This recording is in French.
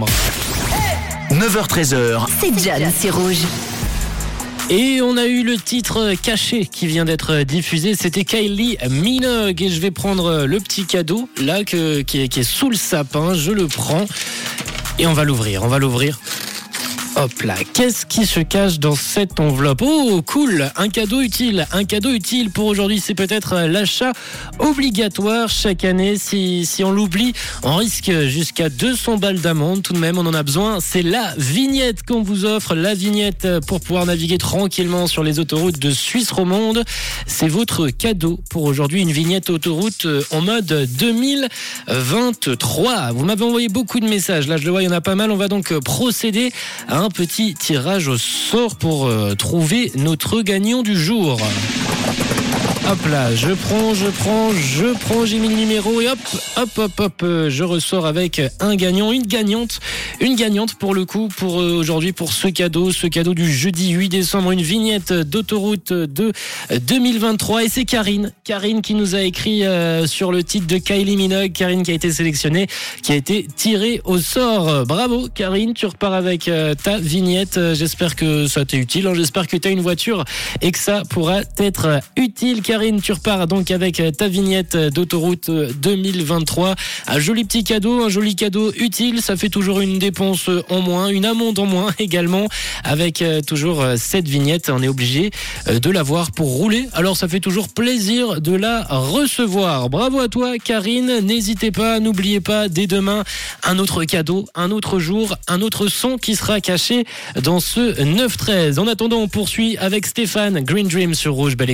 chambre. 9h13h, C'est John, c'est rouge. Et on a eu le titre caché qui vient d'être diffusé. C'était Kylie Minogue. Et je vais prendre le petit cadeau là que, qui, est, qui est sous le sapin. Je le prends et on va l'ouvrir. On va l'ouvrir. Hop là, qu'est-ce qui se cache dans cette enveloppe Oh, cool, un cadeau utile. Un cadeau utile pour aujourd'hui, c'est peut-être l'achat obligatoire chaque année. Si, si on l'oublie, on risque jusqu'à 200 balles d'amende. Tout de même, on en a besoin. C'est la vignette qu'on vous offre, la vignette pour pouvoir naviguer tranquillement sur les autoroutes de Suisse romande. C'est votre cadeau pour aujourd'hui, une vignette autoroute en mode 2023. Vous m'avez envoyé beaucoup de messages. Là, je le vois, il y en a pas mal. On va donc procéder à un petit tirage au sort pour euh, trouver notre gagnant du jour. Hop là, je prends, je prends, je prends, j'ai mis le numéro et hop, hop, hop, hop, euh, je ressors avec un gagnant, une gagnante, une gagnante pour le coup, pour euh, aujourd'hui, pour ce cadeau, ce cadeau du jeudi 8 décembre, une vignette d'autoroute de 2023 et c'est Karine, Karine qui nous a écrit euh, sur le titre de Kylie Minogue, Karine qui a été sélectionnée, qui a été tirée au sort. Bravo Karine, tu repars avec ta vignette, j'espère que ça t'est utile, hein. j'espère que tu as une voiture et que ça pourra t'être utile. Karine, tu repars donc avec ta vignette d'autoroute 2023. Un joli petit cadeau, un joli cadeau utile. Ça fait toujours une dépense en moins, une amende en moins également. Avec euh, toujours euh, cette vignette, on est obligé euh, de l'avoir pour rouler. Alors ça fait toujours plaisir de la recevoir. Bravo à toi, Karine. N'hésitez pas, n'oubliez pas, dès demain, un autre cadeau, un autre jour, un autre son qui sera caché dans ce 9-13. En attendant, on poursuit avec Stéphane, Green Dream sur Rouge. Belle.